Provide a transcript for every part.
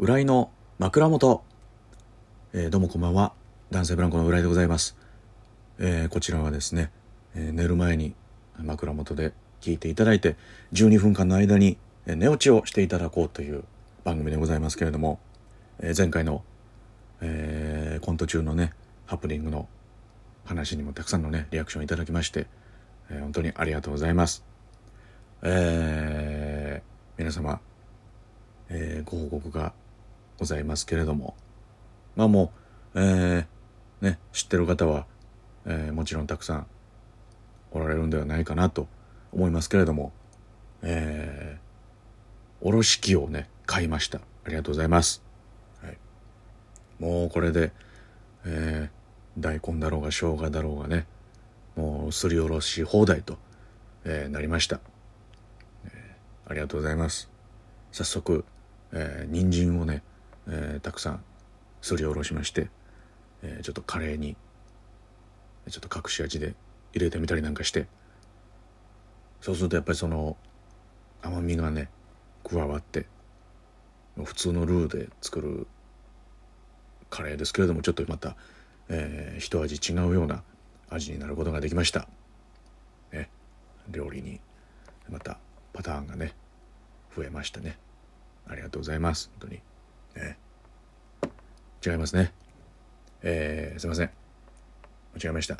浦井の枕元、えーどうもこんばんは。男性ブランコの浦井でございます、えーこちらはですね、えー寝る前に枕元で聞いていただいて12分間の間に寝落ちをしていただこうという番組でございますけれども、え前回の、えコント中のねハプニングの話にもたくさんのねリアクションいただきまして、え本当にありがとうございます。え皆様、えご報告がございますけれども。まあもう、えーね、知ってる方は、えーもちろんたくさんおられるんではないかなと思いますけれども、えー、おろし器をね買いました。ありがとうございます、はい、もうこれで、えー大根だろうが生姜だろうがねもうすりおろし放題と、えーなりました。ありがとうございます。早速、えー、人参をね、えーたくさんすりおろしまして、えーちょっとカレーにちょっと隠し味で入れてみたりなんかしてそうするとやっぱりその甘みがね加わって普通のルーで作るカレーですけれどもちょっとまた、えー一味違うような味になることができました、ね、料理にまたパターンがね増えましたね。ありがとうございます。本当に、ね、違いますね。えーすいません。間違えました、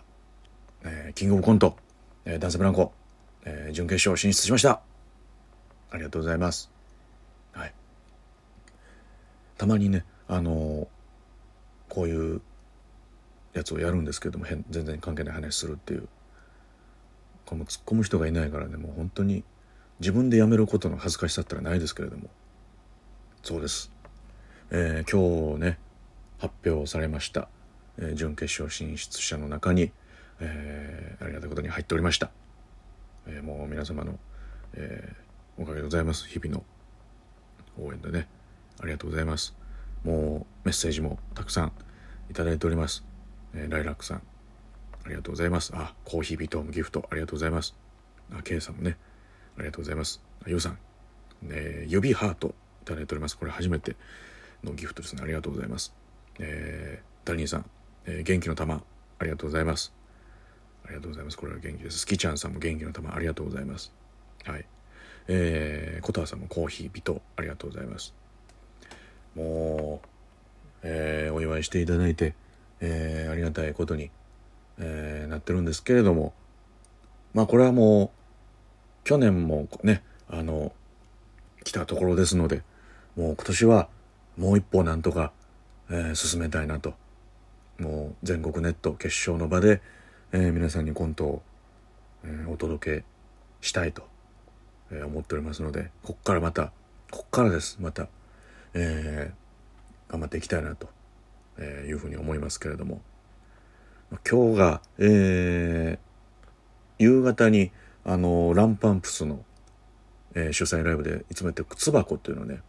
えーキングオブコント、えー、ダンスブランコ、えー準決勝進出しました。ありがとうございます。はい。たまにねあのーこういうやつをやるんですけども変全然関係ない話するっていう。この突っ込む人がいないからねもう本当に自分でやめることの恥ずかしさったらないですけれども。そうです、えー今日ね発表されました、えー準決勝進出者の中に、えーありがたいことに入っておりました、えもう皆様の、えおかげでございます。日々の応援でねありがとうございます。もうメッセージもたくさんいただいております、えライラックさんありがとうございます。あコーヒービトームギフトありがとうございます。あ K さんもねありがとうございます。あゆうさん、え指ハートいただいております。これ初めてのギフトですね。ありがとうございます。えー、ダニーさん、えー元気の玉ありがとうございます。ありがとうございます。これは元気です。スキちゃんさんも元気の玉ありがとうございます。はい。えー、コタさんもコーヒービトありがとうございます。もう、えーお祝いしていただいて、えーありがたいことに、えーなってるんですけれどもまあこれはもう去年もねあの来たところですのでもう今年はもう一歩なんとか、えー進めたいなと。もう全国ネット決勝の場で、えー皆さんにコントを、えーお届けしたいと、えー思っておりますのでこっからまたこっからです。また、えー頑張っていきたいなと、えーいうふうに思いますけれども。今日が、えー夕方にあのランパンプスの、えー主催ライブでいつもやってる靴箱っていうのをね、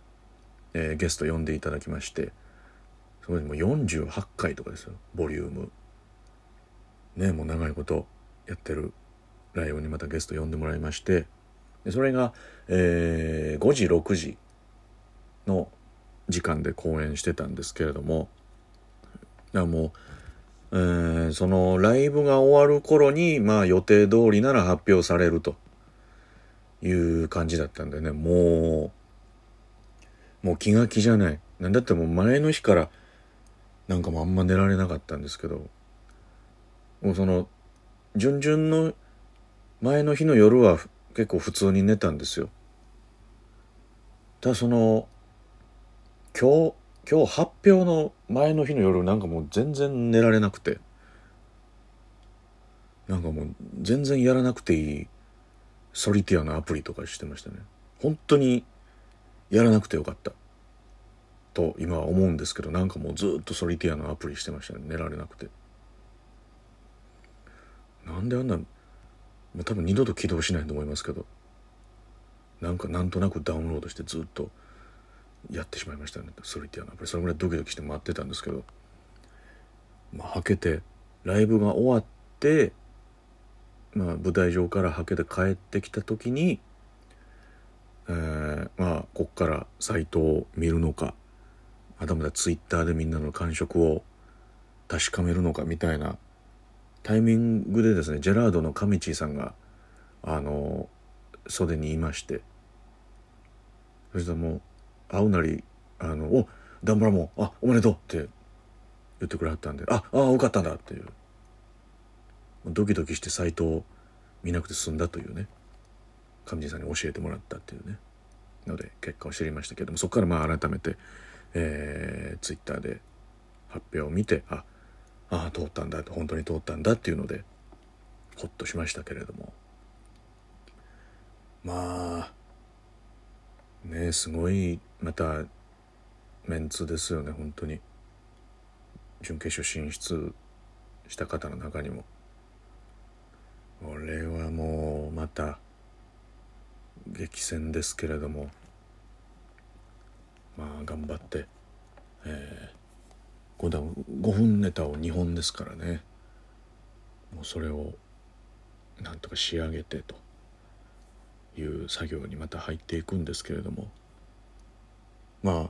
えーゲスト呼んでいただきましてそれでもう48回とかですよボリューム。ねもう長いことやってる。ライブにまたゲスト呼んでもらいましてでそれが、えー5時6時の時間で公演してたんですけれどもだからもう、えーそのライブが終わる頃にまあ予定通りなら発表されるという感じだったんでねもうもう気が気じゃない。なんだってもう前の日からなんかもあんま寝られなかったんですけどもうその順々の前の日の夜は結構普通に寝たんですよ。ただその今日今日発表の前の日の夜なんかもう全然寝られなくてなんかもう全然やらなくていいソリティアのアプリとかしてましたね。本当にやらなくてよかった。と今は思うんですけどなんかもうずっとソリティアのアプリしてましたね。寝られなくて。なんであんなもう多分二度と起動しないと思いますけど。なんかなんとなくダウンロードしてずっとやってしまいましたね。ソリティアのアプリ。それぐらいドキドキして待ってたんですけど。まあはけてライブが終わってまあ舞台上からはけて帰ってきた時にえーまあこっからサイトを見るのか、はたまたツイッターでみんなの感触を確かめるのかみたいなタイミングでですねジェラードのカミチーさんがあの袖にいましてそしたらもう会うなり「あのおダンブラもあおめでとう」って言ってくれはったんで「ああよかったんだ」っていう。ドキドキしてサイトを見なくて済んだというね。上地さんに教えてもらったっていうね。ので結果を知りましたけどもそこからまあ改めて、えー、ツイッターで発表を見てああ通ったんだ本当に通ったんだっていうのでほっとしましたけれども。まあねすごいまたメンツですよね本当に。準決勝進出した方の中にも。俺はもうまた激戦ですけれどもまあ頑張って、えー、5, 段5分ネタを2本ですからね。もうそれをなんとか仕上げてという作業にまた入っていくんですけれども。まあ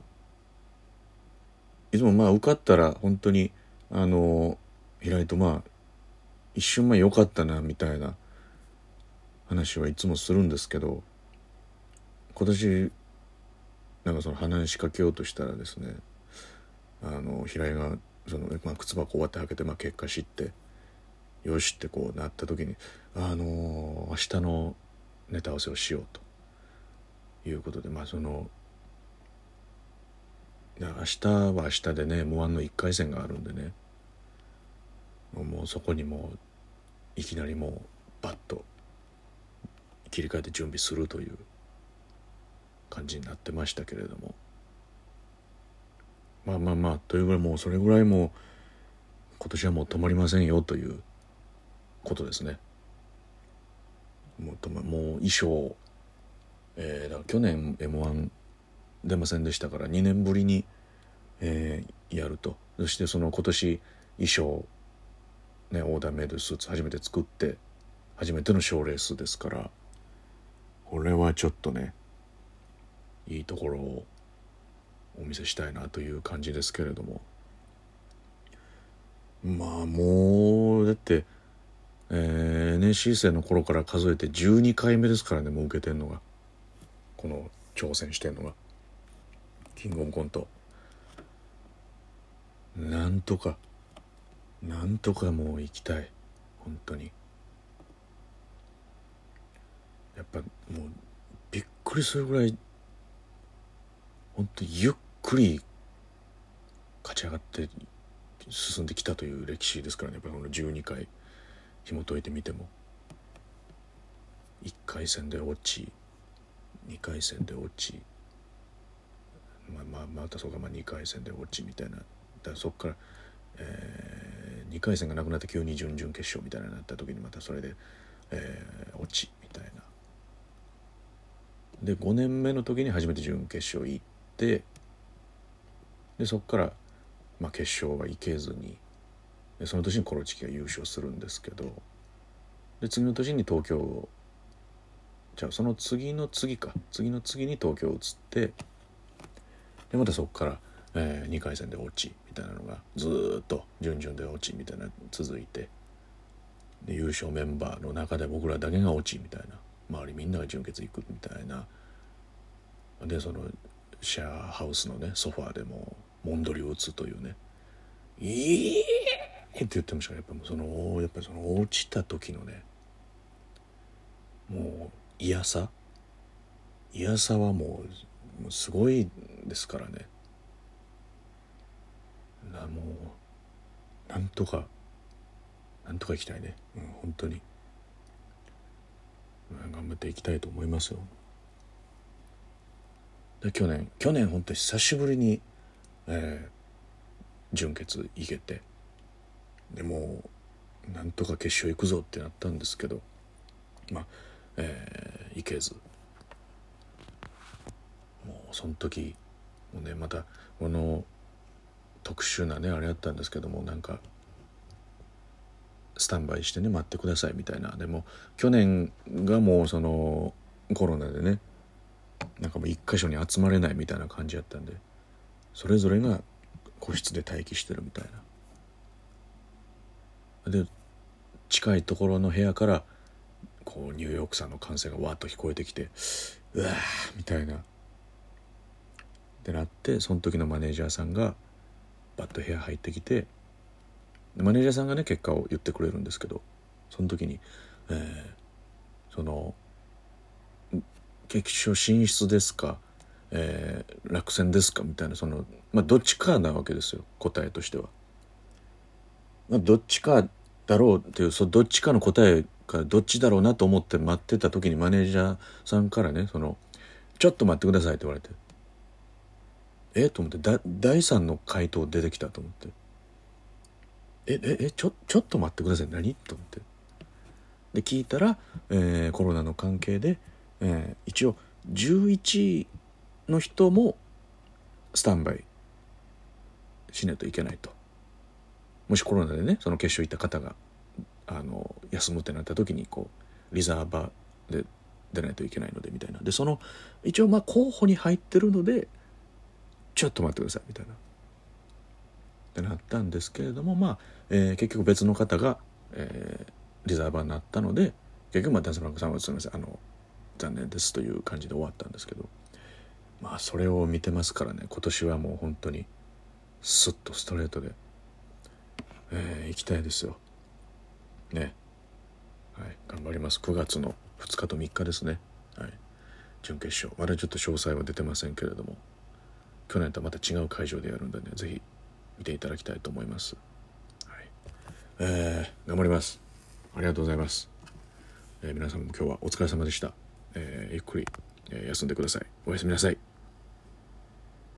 いつもまあ受かったら本当にあの平井とまあ一瞬まあ良かったなみたいな話はいつもするんですけど今年なんかその鼻に仕掛けようとしたらですねあの平井がその、まあ、靴箱終わって開けて、まあ、結果知ってよしってこうなった時にあの明日のネタ合わせをしようと。いうことでまあその明日は明日でね m 1の1回戦があるんでねもうそこにもういきなりもうバッと切り替えて準備するという感じになってましたけれどもまあまあまあというぐらいもうそれぐらいもう今年はもう止まりませんよということですね。もうともう衣装、えー、だ去年 m 1出ませんでしたから2年ぶりに、えー、やるとそしてその今年衣装ね、オーダーメイドスーツ初めて作って初めての賞レースですからこれはちょっとねいいところをお見せしたいなという感じですけれども。まあもうだって、えー、NSC 生の頃から数えて12回目ですからねもう受けてんのが。この挑戦してんのが。キングオブコント。なんとかなんとかもう行きたい。本当に。やっぱもうびっくりするぐらい本当ゆっくり勝ち上がって進んできたという歴史ですからね。やっぱりこの12回紐解いてみても。1回戦で落ち2回戦で落ち。まあまあまたそうか。まあ2回戦で落ちみたいな。だそこからえー、2回戦がなくなって急に準々決勝みたいになった時にまたそれで、えー、落ちみたいな。で5年目の時に初めて準決勝行ってでそこから、まあ、決勝は行けずにでその年にコロチキが優勝するんですけどで次の年に東京じゃあその次の次か。次の次に東京を移ってでまたそこからえー、2回戦で落ちみたいなのがずっと順々で落ちみたいな続いてで優勝メンバーの中で僕らだけが落ちみたいな。周りみんなが準決行くみたいな。でそのシェアハウスのねソファーでももんどりを打つというね「いい!」って言ってましたやっぱそのやっぱその落ちた時のね。もう嫌さ。嫌さはもうすごいですからね。なもうなんとかなんとか行きたいね。うん本当に、頑張っていきたいと思いますよ。で去年去年本当久しぶりに、えー、準決行けてでもうなんとか決勝行くぞってなったんですけどまあ、えー、行けず。もうその時もうねまたこの特殊なねあれやったんですけどもなんかスタンバイしてね待ってくださいみたいな。でも去年がもうそのコロナでねなんかもう一箇所に集まれないみたいな感じやったんでそれぞれが個室で待機してるみたいな。で近いところの部屋からこうニューヨークさんの歓声がわーっと聞こえてきてうわーみたいな。ってなってその時のマネージャーさんがバッと部屋入ってきてマネージャーさんがね結果を言ってくれるんですけどその時に、えー、その決勝進出ですか、えー、落選ですか？みたいなそのまあどっちかなわけですよ答えとしては。まあ、どっちかだろうっていうそどっちかの答えがどっちだろうなと思って待ってた時にマネージャーさんからねその「ちょっと待ってください」って言われて。えと思ってだ第3の回答出てきたと思って。えええちょちょっと待ってください。何？と思って。で聞いたら、えー、コロナの関係で、えー、一応11位の人もスタンバイしないといけないと。もしコロナでねその決勝行った方があの休むってなった時にこうリザーバーで出ないといけないのでみたいな。でその一応まあ候補に入ってるのでちょっと待ってくださいみたいな。ってなったんですけれどもまあ、えー、結局別の方が、えー、リザーバーになったので結局まあダンスフランクさんはすみませんあの残念ですという感じで終わったんですけどまあそれを見てますからね今年はもう本当にスッとストレートでえー、行きたいですよ。ね。はい。頑張ります。9月の2日と3日ですね。はい。準決勝。まだちょっと詳細は出てませんけれども去年とはまた違う会場でやるんでね是非見ていただきたいと思います。はい。えー、頑張ります。ありがとうございます、えー、皆さんも今日はお疲れ様でした、えー、ゆっくり、え、休んでください。おやすみなさい。